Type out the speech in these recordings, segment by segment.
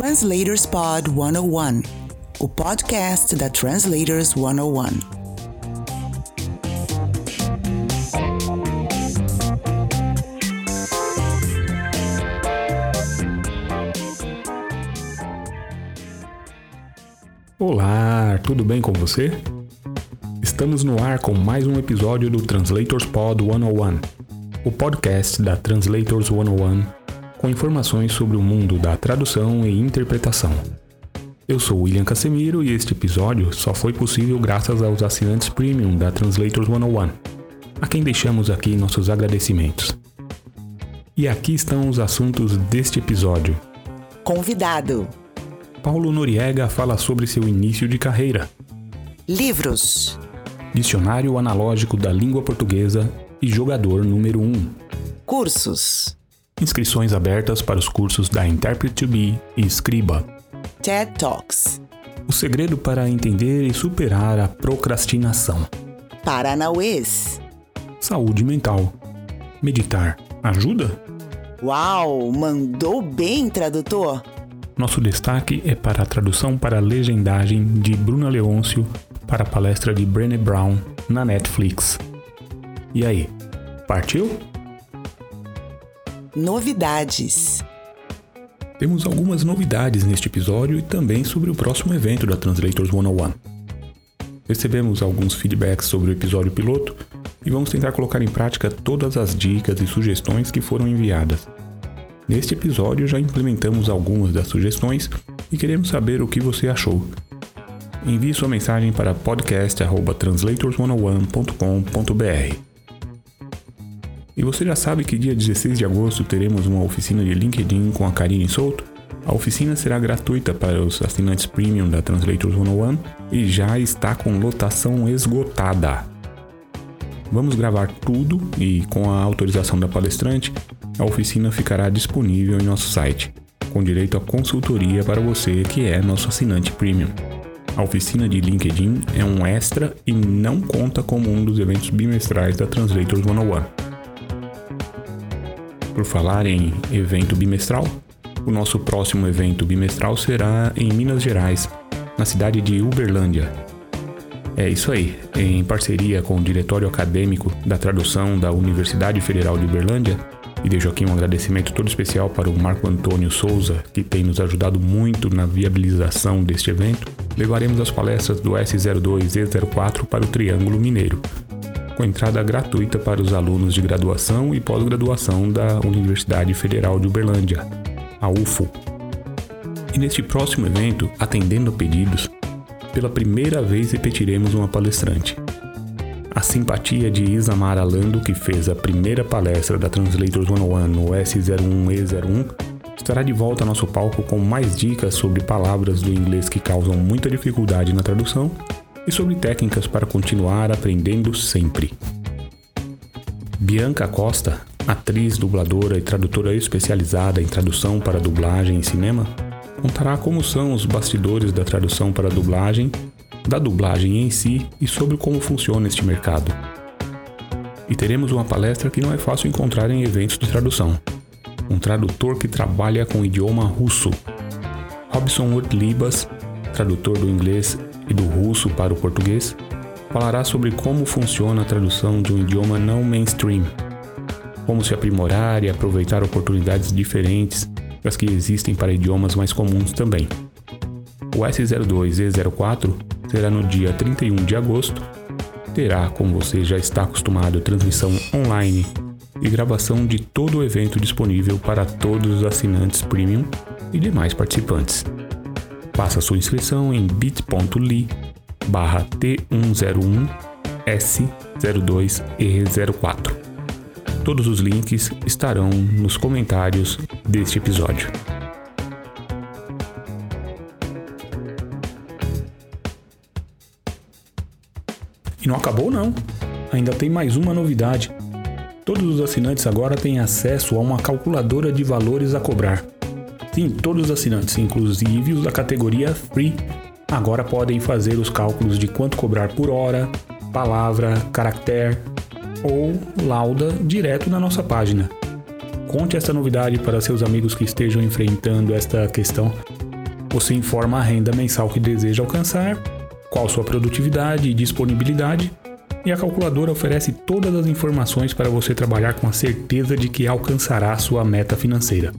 Translators Pod 101, o podcast da Translators 101. Olá, tudo bem com você? Estamos no ar com mais um episódio do Translators Pod 101, o podcast da Translators 101 com informações sobre o mundo da tradução e interpretação. Eu sou William Casemiro e este episódio só foi possível graças aos assinantes premium da Translators 101, a quem deixamos aqui nossos agradecimentos. E aqui estão os assuntos deste episódio. Convidado: Paulo Noriega fala sobre seu início de carreira. Livros: Dicionário Analógico da Língua Portuguesa e Jogador número 1. Cursos: Inscrições abertas para os cursos da Interpret to Be e Scriba. TED Talks. O segredo para entender e superar a procrastinação. Paranauês. Saúde mental. Meditar ajuda? Uau, mandou bem, tradutor! Nosso destaque é para a tradução para a legendagem de Bruna Leôncio para a palestra de Brené Brown na Netflix. E aí, partiu? Novidades. Temos algumas novidades neste episódio e também sobre o próximo evento da Translators 101. Recebemos alguns feedbacks sobre o episódio piloto e vamos tentar colocar em prática todas as dicas e sugestões que foram enviadas. Neste episódio já implementamos algumas das sugestões e queremos saber o que você achou. Envie sua mensagem para podcast@translators101.com.br. E você já sabe que dia 16 de agosto teremos uma oficina de LinkedIn com a Karine Souto? A oficina será gratuita para os assinantes premium da Translators 101 e já está com lotação esgotada. Vamos gravar tudo e, com a autorização da palestrante, a oficina ficará disponível em nosso site, com direito a consultoria para você que é nosso assinante premium. A oficina de LinkedIn é um extra e não conta como um dos eventos bimestrais da Translators 101. Por falar em evento bimestral, o nosso próximo evento bimestral será em Minas Gerais, na cidade de Uberlândia. É isso aí, em parceria com o Diretório Acadêmico da Tradução da Universidade Federal de Uberlândia, e deixo aqui um agradecimento todo especial para o Marco Antônio Souza, que tem nos ajudado muito na viabilização deste evento, levaremos as palestras do S02 e Z04 para o Triângulo Mineiro, com entrada gratuita para os alunos de graduação e pós-graduação da Universidade Federal de Uberlândia, a UFO. E neste próximo evento, atendendo a pedidos, pela primeira vez repetiremos uma palestrante. A simpatia de Isamar Alando, que fez a primeira palestra da Translators 101 no S01E01, estará de volta ao nosso palco com mais dicas sobre palavras do inglês que causam muita dificuldade na tradução e sobre técnicas para continuar aprendendo sempre. Bianca Costa, atriz, dubladora e tradutora especializada em tradução para dublagem e cinema, contará como são os bastidores da tradução para dublagem, da dublagem em si e sobre como funciona este mercado. E teremos uma palestra que não é fácil encontrar em eventos de tradução. Um tradutor que trabalha com o idioma russo. Robson Wood Libas, tradutor do inglês e do russo para o português, falará sobre como funciona a tradução de um idioma não mainstream, como se aprimorar e aproveitar oportunidades diferentes das que existem para idiomas mais comuns também. O S02 e 04 será no dia 31 de agosto. Terá, como você já está acostumado, transmissão online e gravação de todo o evento disponível para todos os assinantes premium e demais participantes. Faça sua inscrição em bit.ly barra T101S02E04. Todos os links estarão nos comentários deste episódio. E não acabou não. Ainda tem mais uma novidade. Todos os assinantes agora têm acesso a uma calculadora de valores a cobrar. Sim, todos os assinantes, inclusive os da categoria Free, agora podem fazer os cálculos de quanto cobrar por hora, palavra, caractere ou lauda direto na nossa página. Conte essa novidade para seus amigos que estejam enfrentando esta questão Você informa a renda mensal que deseja alcançar, qual sua produtividade e disponibilidade, e a calculadora oferece todas as informações para você trabalhar com a certeza de que alcançará sua meta financeira.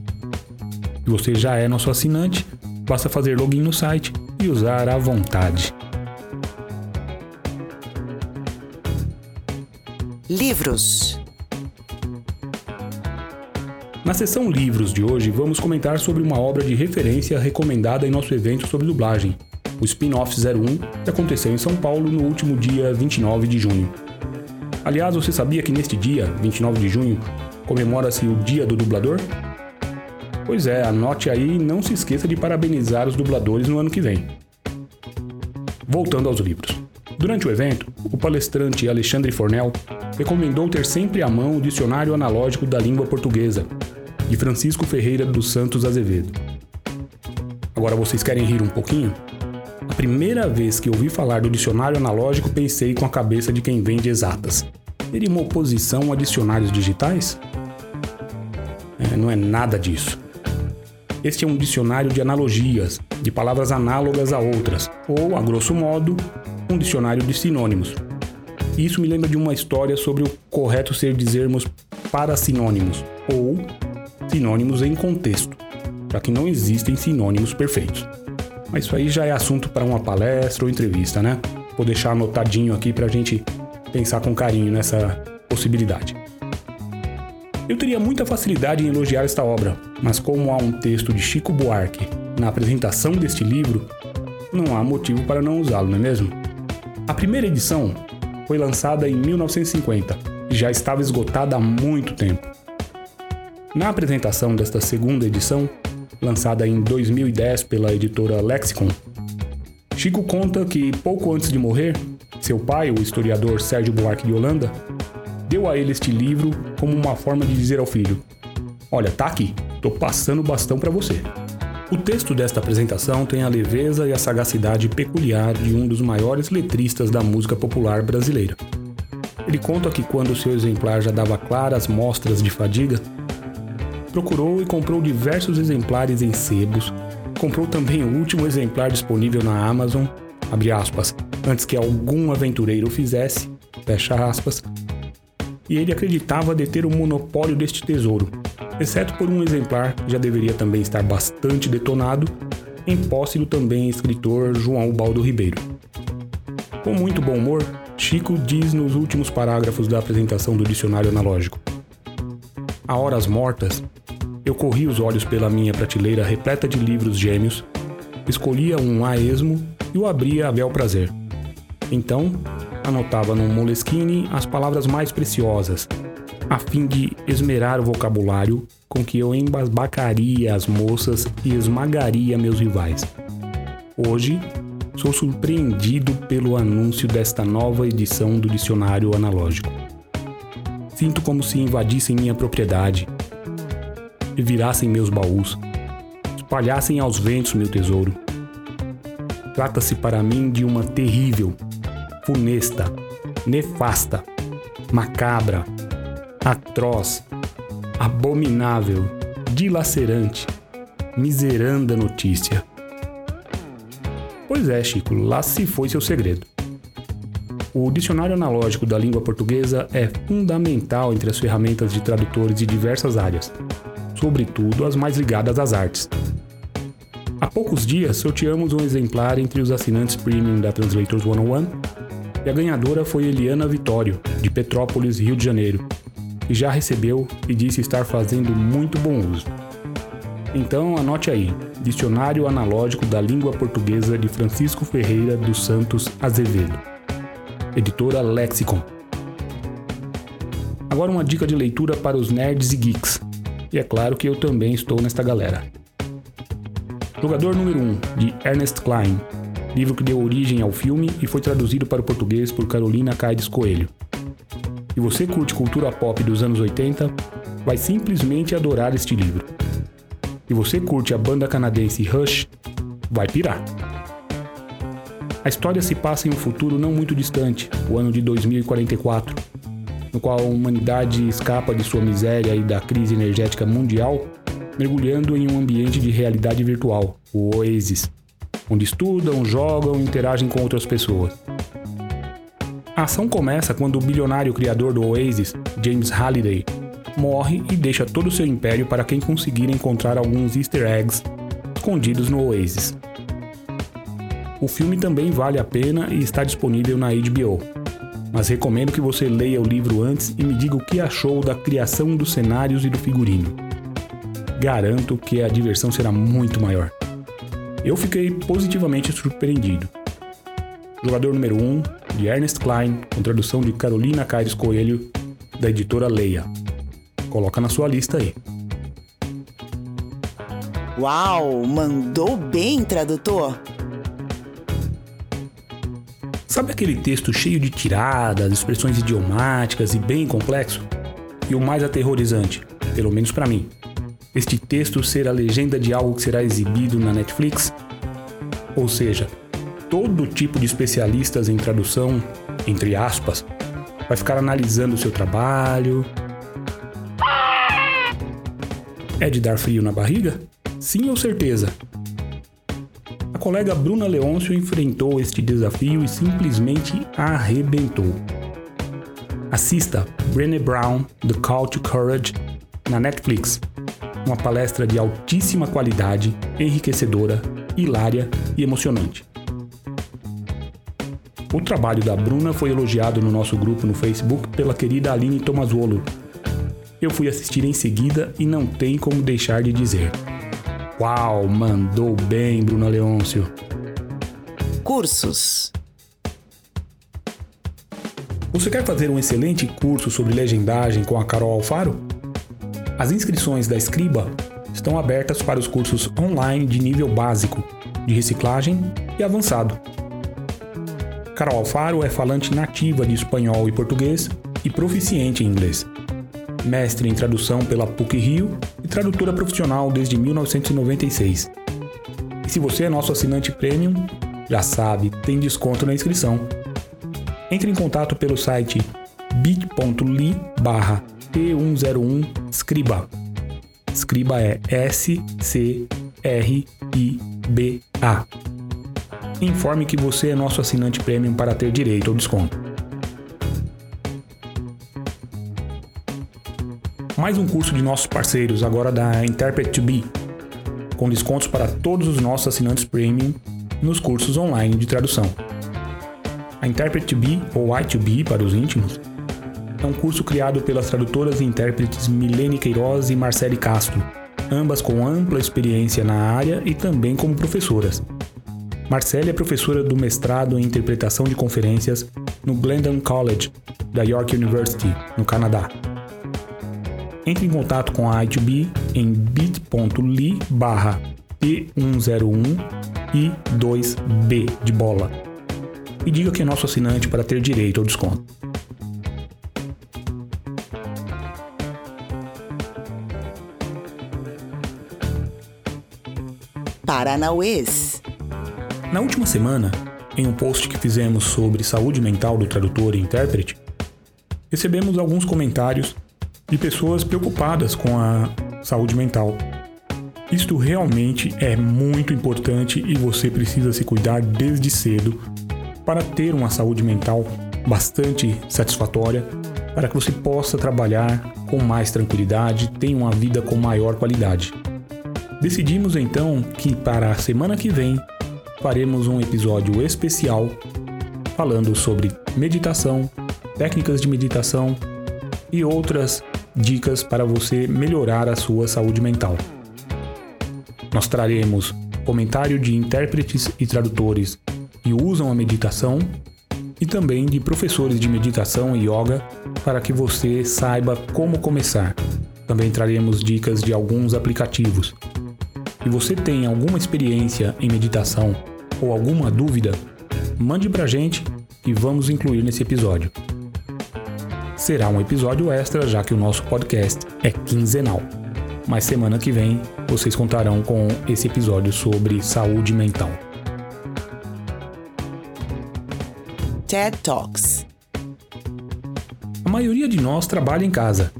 Se você já é nosso assinante, basta fazer login no site e usar à vontade. Livros Na seção Livros de hoje, vamos comentar sobre uma obra de referência recomendada em nosso evento sobre dublagem, o Spin-Off 01, que aconteceu em São Paulo no último dia 29 de junho. Aliás, você sabia que neste dia, 29 de junho, comemora-se o Dia do Dublador? Pois é, anote aí e não se esqueça de parabenizar os dubladores no ano que vem. Voltando aos livros. Durante o evento, o palestrante Alexandre Fornel recomendou ter sempre à mão o Dicionário Analógico da Língua Portuguesa, de Francisco Ferreira dos Santos Azevedo. Agora vocês querem rir um pouquinho? A primeira vez que ouvi falar do dicionário analógico, pensei com a cabeça de quem vende exatas. Teria uma oposição a dicionários digitais? É, não é nada disso. Este é um dicionário de analogias, de palavras análogas a outras, ou, a grosso modo, um dicionário de sinônimos. Isso me lembra de uma história sobre o correto ser dizermos para sinônimos, ou sinônimos em contexto, já que não existem sinônimos perfeitos. Mas isso aí já é assunto para uma palestra ou entrevista, né? Vou deixar anotadinho aqui para a gente pensar com carinho nessa possibilidade. Eu teria muita facilidade em elogiar esta obra, mas como há um texto de Chico Buarque na apresentação deste livro, não há motivo para não usá-lo, não é mesmo? A primeira edição foi lançada em 1950 e já estava esgotada há muito tempo. Na apresentação desta segunda edição, lançada em 2010 pela editora Lexicon, Chico conta que pouco antes de morrer, seu pai, o historiador Sérgio Buarque de Holanda, deu a ele este livro como uma forma de dizer ao filho: Olha, tá aqui, tô passando o bastão para você. O texto desta apresentação tem a leveza e a sagacidade peculiar de um dos maiores letristas da música popular brasileira. Ele conta que quando seu exemplar já dava claras mostras de fadiga, procurou e comprou diversos exemplares em sebos, comprou também o último exemplar disponível na Amazon, aspas, antes que algum aventureiro o fizesse, fecha aspas, e ele acreditava deter o monopólio deste tesouro, exceto por um exemplar que já deveria também estar bastante detonado, em posse do também escritor João Baldo Ribeiro. Com muito bom humor, Chico diz nos últimos parágrafos da apresentação do dicionário analógico: A horas mortas, eu corri os olhos pela minha prateleira repleta de livros gêmeos, escolhia um a esmo e o abria a bel prazer. Então, anotava no Moleskine as palavras mais preciosas, a fim de esmerar o vocabulário com que eu embasbacaria as moças e esmagaria meus rivais. Hoje, sou surpreendido pelo anúncio desta nova edição do dicionário analógico. Sinto como se invadissem minha propriedade, virassem meus baús, espalhassem aos ventos meu tesouro. Trata-se para mim de uma terrível, funesta, nefasta, macabra, atroz, abominável, dilacerante, miseranda notícia. Pois é, Chico, lá se foi seu segredo. O dicionário analógico da língua portuguesa é fundamental entre as ferramentas de tradutores de diversas áreas, sobretudo as mais ligadas às artes. Há poucos dias sorteamos um exemplar entre os assinantes premium da Translators 101 e a ganhadora foi Eliana Vitório, de Petrópolis, Rio de Janeiro, que já recebeu e disse estar fazendo muito bom uso. Então anote aí: Dicionário Analógico da Língua Portuguesa de Francisco Ferreira dos Santos Azevedo. Editora Lexicon. Agora uma dica de leitura para os nerds e geeks. E é claro que eu também estou nesta galera. Jogador número 1, um, de Ernest Klein, livro que deu origem ao filme e foi traduzido para o português por Carolina Caides Coelho. Se você curte cultura pop dos anos 80, vai simplesmente adorar este livro. Se você curte a banda canadense Rush, vai pirar. A história se passa em um futuro não muito distante, o ano de 2044, no qual a humanidade escapa de sua miséria e da crise energética mundial mergulhando em um ambiente de realidade virtual, o Oasis, onde estudam, jogam e interagem com outras pessoas. A ação começa quando o bilionário criador do Oasis, James Halliday, morre e deixa todo o seu império para quem conseguir encontrar alguns easter eggs escondidos no Oasis. O filme também vale a pena e está disponível na HBO. Mas recomendo que você leia o livro antes e me diga o que achou da criação dos cenários e do figurino. Garanto que a diversão será muito maior. Eu fiquei positivamente surpreendido. Jogador número 1, um, de Ernest Klein, com tradução de Carolina Caires Coelho, da editora Leia. Coloca na sua lista aí. Uau, mandou bem, tradutor! Sabe aquele texto cheio de tiradas, expressões idiomáticas e bem complexo? E o mais aterrorizante, pelo menos para mim, este texto ser a legenda de algo que será exibido na Netflix? Ou seja, todo tipo de especialistas em tradução, entre aspas, vai ficar analisando o seu trabalho. É de dar frio na barriga? Sim ou certeza? colega Bruna Leôncio enfrentou este desafio e simplesmente arrebentou. Assista Brené Brown The Call to Courage na Netflix. Uma palestra de altíssima qualidade, enriquecedora, hilária e emocionante. O trabalho da Bruna foi elogiado no nosso grupo no Facebook pela querida Aline Tomazuolo. Eu fui assistir em seguida e não tem como deixar de dizer. Uau, mandou bem, Bruna Leôncio. Cursos. Você quer fazer um excelente curso sobre legendagem com a Carol Alfaro? As inscrições da Escriba estão abertas para os cursos online de nível básico, de reciclagem e avançado. Carol Alfaro é falante nativa de espanhol e português e proficiente em inglês mestre em tradução pela PUC Rio e tradutora profissional desde 1996. E se você é nosso assinante premium, já sabe, tem desconto na inscrição. Entre em contato pelo site bit.ly barra T101 Scriba. Scriba é S-C-R-I-B-A. Informe que você é nosso assinante premium para ter direito ao desconto. mais um curso de nossos parceiros, agora da Interpret 2 Be, com descontos para todos os nossos assinantes premium nos cursos online de tradução. A Interpret 2 Be, ou I2B para os íntimos, é um curso criado pelas tradutoras e intérpretes Milene Queiroz e Marcele Castro, ambas com ampla experiência na área e também como professoras. Marcele é professora do mestrado em interpretação de conferências no Glendon College, da York University, no Canadá. Entre em contato com a I2B em bit.ly barra P101 e 2B de bola. E diga que é nosso assinante para ter direito ao desconto. Paranauês. Na última semana, em um post que fizemos sobre saúde mental do tradutor e intérprete, recebemos alguns comentários de pessoas preocupadas com a saúde mental. Isto realmente é muito importante e você precisa se cuidar desde cedo para ter uma saúde mental bastante satisfatória, para que você possa trabalhar com mais tranquilidade, tenha uma vida com maior qualidade. Decidimos então que para a semana que vem faremos um episódio especial falando sobre meditação, técnicas de meditação e outras dicas para você melhorar a sua saúde mental. Nós traremos comentário de intérpretes e tradutores que usam a meditação e também de professores de meditação e yoga para que você saiba como começar. Também traremos dicas de alguns aplicativos. Se você tem alguma experiência em meditação ou alguma dúvida, mande para a gente e vamos incluir nesse episódio será um episódio extra, já que o nosso podcast é quinzenal. Mas semana que vem vocês contarão com esse episódio sobre saúde mental. TED Talks. A maioria de nós trabalha em casa.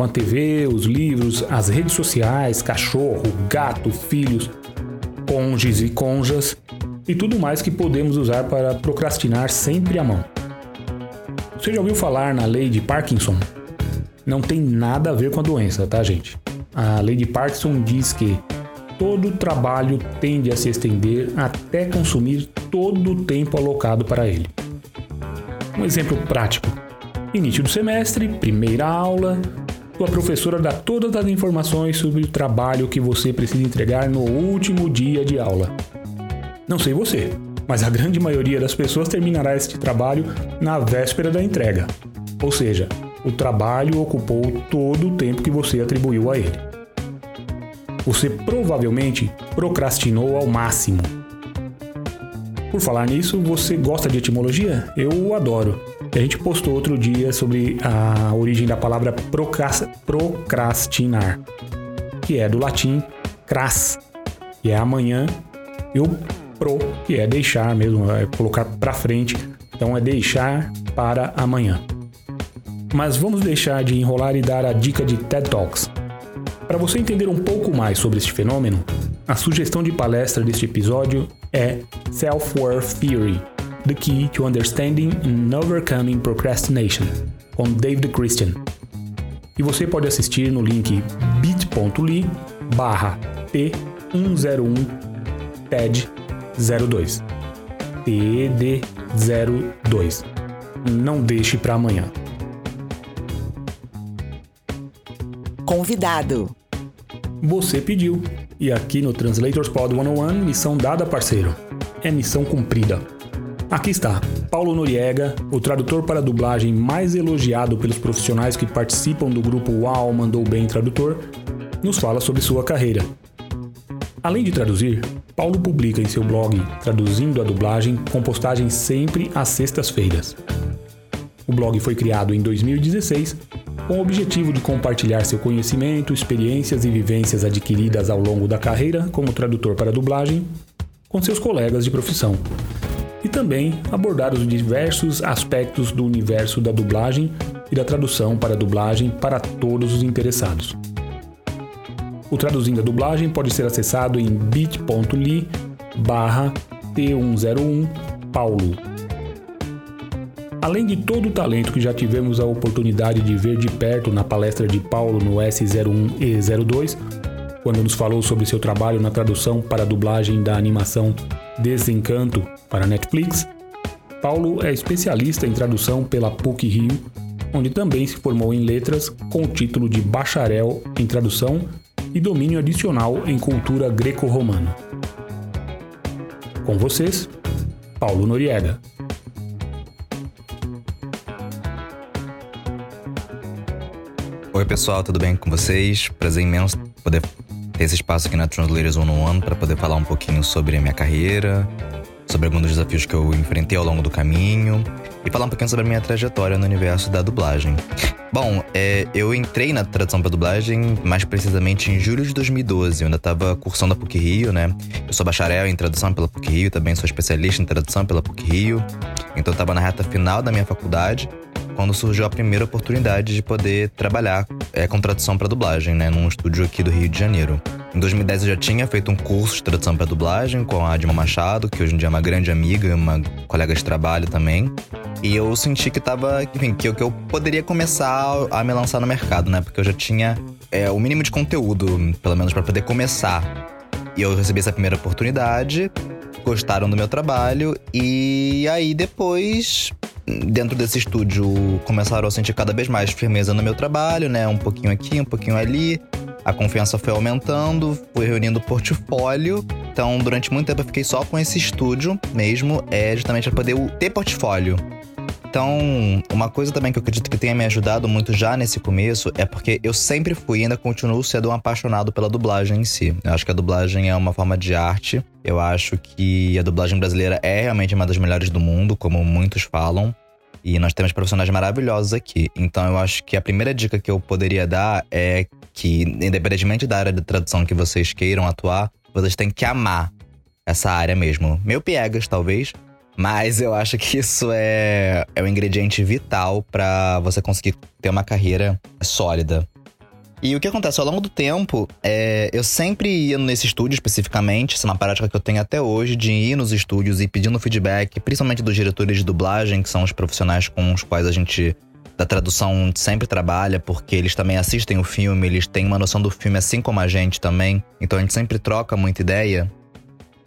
Com a TV, os livros, as redes sociais, cachorro, gato, filhos, cônjuges e conjas e tudo mais que podemos usar para procrastinar sempre à mão. Você já ouviu falar na lei de Parkinson? Não tem nada a ver com a doença, tá, gente? A lei de Parkinson diz que todo trabalho tende a se estender até consumir todo o tempo alocado para ele. Um exemplo prático: início do semestre, primeira aula, sua professora dá todas as informações sobre o trabalho que você precisa entregar no último dia de aula. Não sei você, mas a grande maioria das pessoas terminará este trabalho na véspera da entrega. Ou seja, o trabalho ocupou todo o tempo que você atribuiu a ele. Você provavelmente procrastinou ao máximo. Por falar nisso, você gosta de etimologia? Eu adoro. A gente postou outro dia sobre a origem da palavra procrastinar, que é do latim cras, que é amanhã, e o pro, que é deixar mesmo, é colocar para frente. Então é deixar para amanhã. Mas vamos deixar de enrolar e dar a dica de TED Talks. Para você entender um pouco mais sobre este fenômeno, a sugestão de palestra deste episódio é Self-Worth Theory, The Key to Understanding and Overcoming Procrastination, com David Christian. E você pode assistir no link bit.ly barra T101 TED02. TED02. Não deixe para amanhã. Convidado. Você pediu. E aqui no Translators Pod 101, missão dada, parceiro. É missão cumprida. Aqui está, Paulo Noriega, o tradutor para dublagem mais elogiado pelos profissionais que participam do grupo Uau Mandou Bem Tradutor, nos fala sobre sua carreira. Além de traduzir, Paulo publica em seu blog Traduzindo a Dublagem com postagens sempre às sextas-feiras. O blog foi criado em 2016 com o objetivo de compartilhar seu conhecimento, experiências e vivências adquiridas ao longo da carreira como tradutor para dublagem com seus colegas de profissão e também abordar os diversos aspectos do universo da dublagem e da tradução para dublagem para todos os interessados. O Traduzindo a Dublagem pode ser acessado em bit.ly barra T101 Paulo. Além de todo o talento que já tivemos a oportunidade de ver de perto na palestra de Paulo no S01 e 02, quando nos falou sobre seu trabalho na tradução para a dublagem da animação Desencanto para Netflix, Paulo é especialista em tradução pela PUC Rio, onde também se formou em letras com o título de bacharel em tradução e domínio adicional em cultura greco-romana. Com vocês, Paulo Noriega. Oi pessoal, tudo bem com vocês? Prazer imenso poder esse espaço aqui na Translators One on One para poder falar um pouquinho sobre a minha carreira, sobre alguns dos desafios que eu enfrentei ao longo do caminho e falar um pouquinho sobre a minha trajetória no universo da dublagem. Bom, é, eu entrei na tradução para dublagem mais precisamente em julho de 2012. Eu ainda estava cursando a PUC Rio, né? Eu sou bacharel em tradução pela PUC Rio, também sou especialista em tradução pela PUC Rio. Então eu estava na reta final da minha faculdade quando surgiu a primeira oportunidade de poder trabalhar é, com tradução para dublagem, né, num estúdio aqui do Rio de Janeiro. Em 2010 eu já tinha feito um curso de tradução para dublagem com a Dilma Machado, que hoje em dia é uma grande amiga, uma colega de trabalho também. E eu senti que tava, enfim, que eu, que eu poderia começar a me lançar no mercado, né? Porque eu já tinha é, o mínimo de conteúdo, pelo menos para poder começar. E eu recebi essa primeira oportunidade, gostaram do meu trabalho, e aí depois dentro desse estúdio começaram a sentir cada vez mais firmeza no meu trabalho, né? Um pouquinho aqui, um pouquinho ali. A confiança foi aumentando, fui reunindo portfólio. Então, durante muito tempo eu fiquei só com esse estúdio mesmo, é justamente para poder ter portfólio. Então, uma coisa também que eu acredito que tenha me ajudado muito já nesse começo é porque eu sempre fui e ainda continuo sendo um apaixonado pela dublagem em si. Eu acho que a dublagem é uma forma de arte. Eu acho que a dublagem brasileira é realmente uma das melhores do mundo, como muitos falam. E nós temos profissionais maravilhosos aqui. Então eu acho que a primeira dica que eu poderia dar é que, independentemente da área de tradução que vocês queiram atuar, vocês têm que amar essa área mesmo. Meio piegas, talvez, mas eu acho que isso é, é um ingrediente vital para você conseguir ter uma carreira sólida. E o que acontece ao longo do tempo, é, eu sempre ia nesse estúdio especificamente, isso é uma prática que eu tenho até hoje, de ir nos estúdios e pedindo feedback, principalmente dos diretores de dublagem, que são os profissionais com os quais a gente da tradução sempre trabalha, porque eles também assistem o filme, eles têm uma noção do filme assim como a gente também. Então a gente sempre troca muita ideia.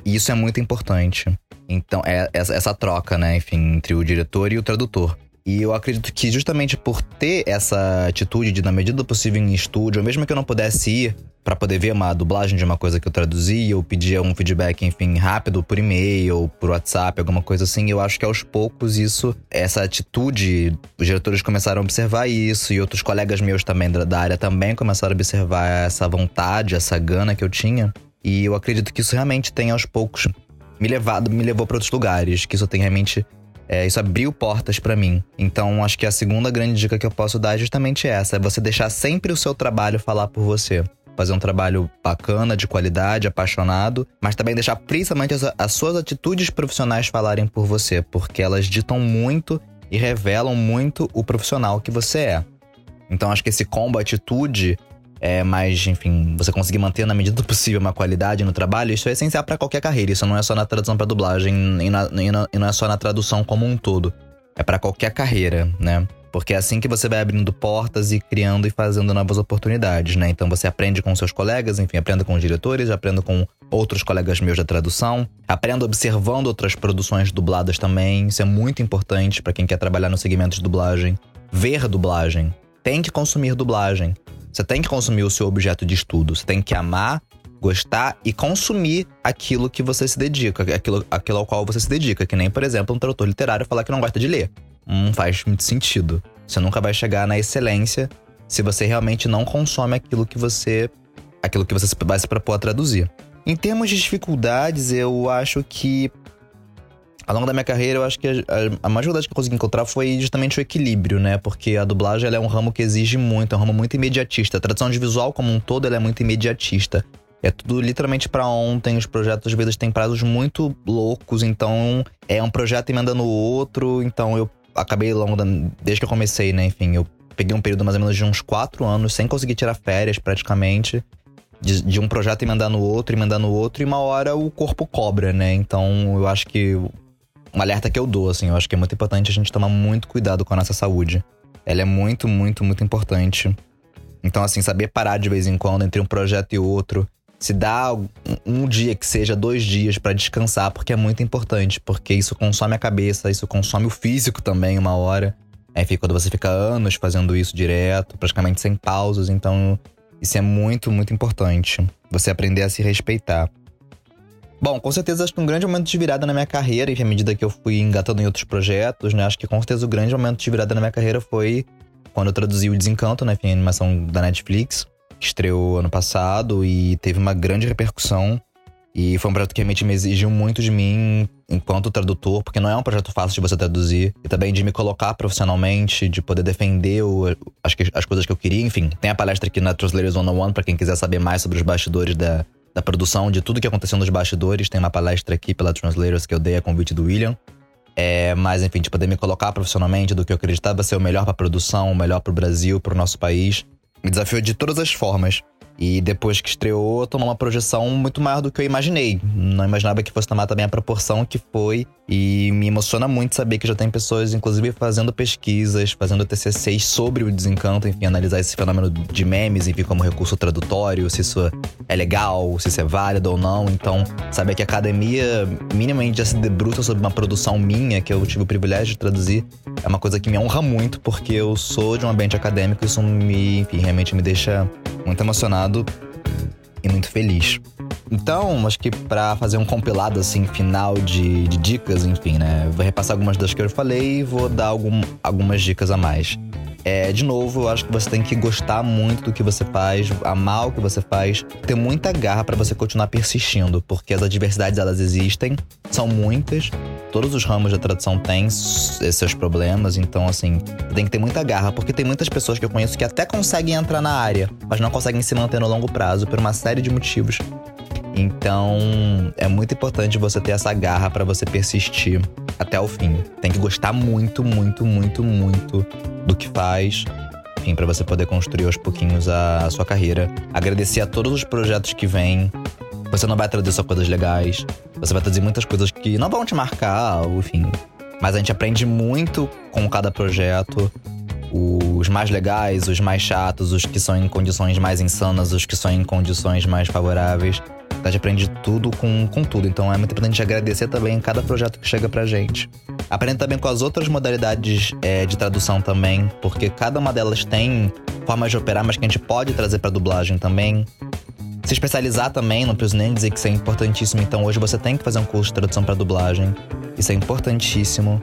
E isso é muito importante. Então, é essa troca, né, enfim, entre o diretor e o tradutor. E eu acredito que justamente por ter essa atitude de, na medida do possível, em estúdio, mesmo que eu não pudesse ir para poder ver uma dublagem de uma coisa que eu traduzi, eu pedia um feedback, enfim, rápido por e-mail, por WhatsApp, alguma coisa assim. Eu acho que aos poucos isso, essa atitude, os diretores começaram a observar isso e outros colegas meus também da área também começaram a observar essa vontade, essa gana que eu tinha. E eu acredito que isso realmente tem aos poucos me levado, me levou para outros lugares, que isso tem realmente é, isso abriu portas para mim. Então, acho que a segunda grande dica que eu posso dar é justamente essa: é você deixar sempre o seu trabalho falar por você. Fazer um trabalho bacana, de qualidade, apaixonado, mas também deixar principalmente as, as suas atitudes profissionais falarem por você, porque elas ditam muito e revelam muito o profissional que você é. Então, acho que esse combo atitude é, mas, enfim, você conseguir manter na medida do possível uma qualidade no trabalho, isso é essencial para qualquer carreira. Isso não é só na tradução para dublagem e, na, e, na, e não é só na tradução como um todo. É para qualquer carreira, né? Porque é assim que você vai abrindo portas e criando e fazendo novas oportunidades, né? Então você aprende com seus colegas, enfim, aprenda com os diretores, aprenda com outros colegas meus da tradução, aprenda observando outras produções dubladas também. Isso é muito importante para quem quer trabalhar no segmento de dublagem. Ver dublagem. Tem que consumir dublagem. Você tem que consumir o seu objeto de estudo. Você tem que amar, gostar e consumir aquilo que você se dedica, aquilo, aquilo ao qual você se dedica. Que nem, por exemplo, um tradutor literário falar que não gosta de ler. Não faz muito sentido. Você nunca vai chegar na excelência se você realmente não consome aquilo que você. aquilo que você vai se propor a traduzir. Em termos de dificuldades, eu acho que ao longo da minha carreira, eu acho que a, a, maior dificuldade que eu consegui encontrar foi justamente o equilíbrio, né? Porque a dublagem é um ramo que exige muito, é um ramo muito imediatista. A tradução de visual como um todo é muito imediatista. É tudo literalmente para ontem, os projetos às vezes têm prazos muito loucos, então é um projeto emendando o outro, então eu acabei longo da, desde que eu comecei, né, enfim, eu peguei um período mais ou menos de uns quatro anos sem conseguir tirar férias praticamente. De, de, um projeto emendar no outro, emendar no outro, e uma hora o corpo cobra, né? Então eu acho que um alerta que eu dou, assim. Eu acho que é muito importante a gente tomar muito cuidado com a nossa saúde. Ela é muito, muito, muito importante. Então, assim, saber parar de vez em quando entre um projeto e outro. Se dá um, um dia que seja dois dias para descansar, porque é muito importante. Porque isso consome a cabeça, isso consome o físico também, uma hora. Enfim, quando você fica anos fazendo isso direto, praticamente sem pausas. Então, isso é muito, muito importante. Você aprender a se respeitar. Bom, com certeza acho que um grande momento de virada na minha carreira, e à medida que eu fui engatando em outros projetos, né? Acho que com certeza o grande momento de virada na minha carreira foi quando eu traduzi o Desencanto, né? Enfim, a animação da Netflix, que estreou ano passado e teve uma grande repercussão. E foi um projeto que realmente me exigiu muito de mim enquanto tradutor, porque não é um projeto fácil de você traduzir. E também de me colocar profissionalmente, de poder defender o, as, as coisas que eu queria. Enfim, tem a palestra aqui na Translators One on One para quem quiser saber mais sobre os bastidores da, da produção, de tudo que aconteceu nos bastidores. Tem uma palestra aqui pela Translators que eu dei a convite do William. É, mas, enfim, de poder me colocar profissionalmente do que eu acreditava ser o melhor para a produção, o melhor para o Brasil, para o nosso país. Me desafiou de todas as formas. E depois que estreou, tomou uma projeção muito maior do que eu imaginei. Não imaginava que fosse tomar também a proporção que foi. E me emociona muito saber que já tem pessoas, inclusive, fazendo pesquisas, fazendo TCCs sobre o desencanto, enfim, analisar esse fenômeno de memes, enfim, como recurso tradutório, se isso é legal, se isso é válido ou não. Então, saber que a academia minimamente já se debruça sobre uma produção minha, que eu tive o privilégio de traduzir, é uma coisa que me honra muito, porque eu sou de um ambiente acadêmico e isso me, enfim, realmente me deixa muito emocionado e muito feliz. Então, acho que para fazer um compilado assim final de, de, dicas, enfim, né? Vou repassar algumas das que eu falei e vou dar algum, algumas dicas a mais. É, de novo, eu acho que você tem que gostar muito do que você faz, amar o que você faz, ter muita garra para você continuar persistindo, porque as adversidades elas existem, são muitas, todos os ramos da tradução têm seus problemas, então assim, tem que ter muita garra, porque tem muitas pessoas que eu conheço que até conseguem entrar na área, mas não conseguem se manter no longo prazo por uma série de motivos. Então, é muito importante você ter essa garra para você persistir até o fim. Tem que gostar muito, muito, muito, muito do que faz. enfim, para você poder construir aos pouquinhos a, a sua carreira. Agradecer a todos os projetos que vêm. Você não vai traduzir só coisas legais, você vai traduzir muitas coisas que não vão te marcar, enfim. Mas a gente aprende muito com cada projeto os mais legais, os mais chatos, os que são em condições mais insanas, os que são em condições mais favoráveis. A gente aprende tudo com, com tudo, então é muito importante agradecer também cada projeto que chega pra gente. Aprende também com as outras modalidades é, de tradução também, porque cada uma delas tem formas de operar, mas que a gente pode trazer para dublagem também. Se especializar também, não preciso nem dizer que isso é importantíssimo, então hoje você tem que fazer um curso de tradução para dublagem. Isso é importantíssimo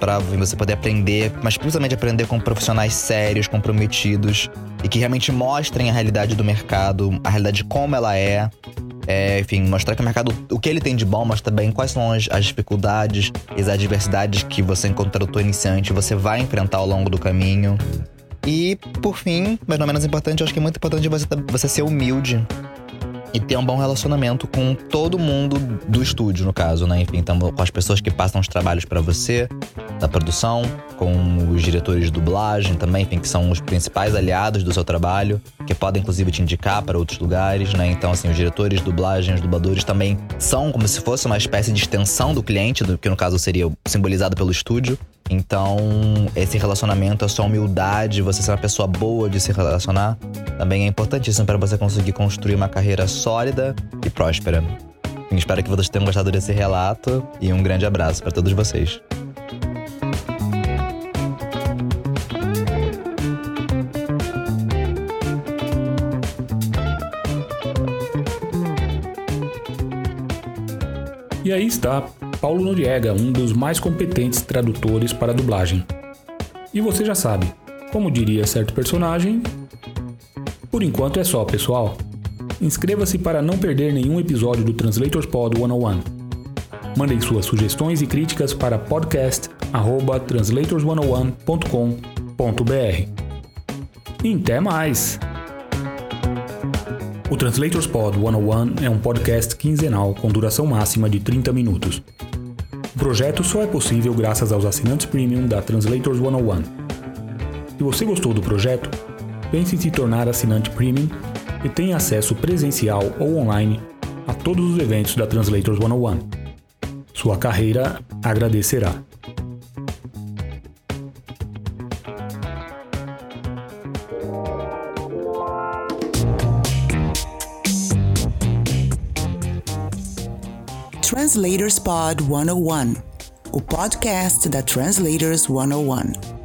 para você poder aprender, mas principalmente aprender com profissionais sérios, comprometidos e que realmente mostrem a realidade do mercado, a realidade como ela é. É enfim, mostrar que o mercado, o que ele tem de bom, mas também quais são as, as dificuldades e as adversidades que você, enquanto tradutor iniciante, você vai enfrentar ao longo do caminho. E, por fim, mas não menos importante, eu acho que é muito importante você, você ser humilde e ter um bom relacionamento com todo mundo do estúdio, no caso, né? Enfim, então, com as pessoas que passam os trabalhos para você, da produção, com os diretores de dublagem também, enfim, que são os principais aliados do seu trabalho, que podem inclusive te indicar para outros lugares, né? Então, assim, os diretores de dublagem, os dubladores também são como se fosse uma espécie de extensão do cliente, do que no caso seria simbolizado pelo estúdio. Então, esse relacionamento, a sua humildade, você ser uma pessoa boa de se relacionar, também é importantíssimo para você conseguir construir uma carreira sólida e próspera. espero que vocês tenham gostado desse relato e um grande abraço para todos vocês. Está Paulo Noriega, um dos mais competentes tradutores para dublagem. E você já sabe, como diria certo personagem, por enquanto é só, pessoal. Inscreva-se para não perder nenhum episódio do Translators Pod 101. Mandem suas sugestões e críticas para podcast@translators101.com.br. E até mais! O Translators Pod 101 é um podcast quinzenal com duração máxima de 30 minutos. O projeto só é possível graças aos assinantes premium da Translators 101. Se você gostou do projeto, pense em se tornar assinante premium e tenha acesso presencial ou online a todos os eventos da Translators 101. Sua carreira agradecerá. Translators Pod 101, o podcast da Translators 101.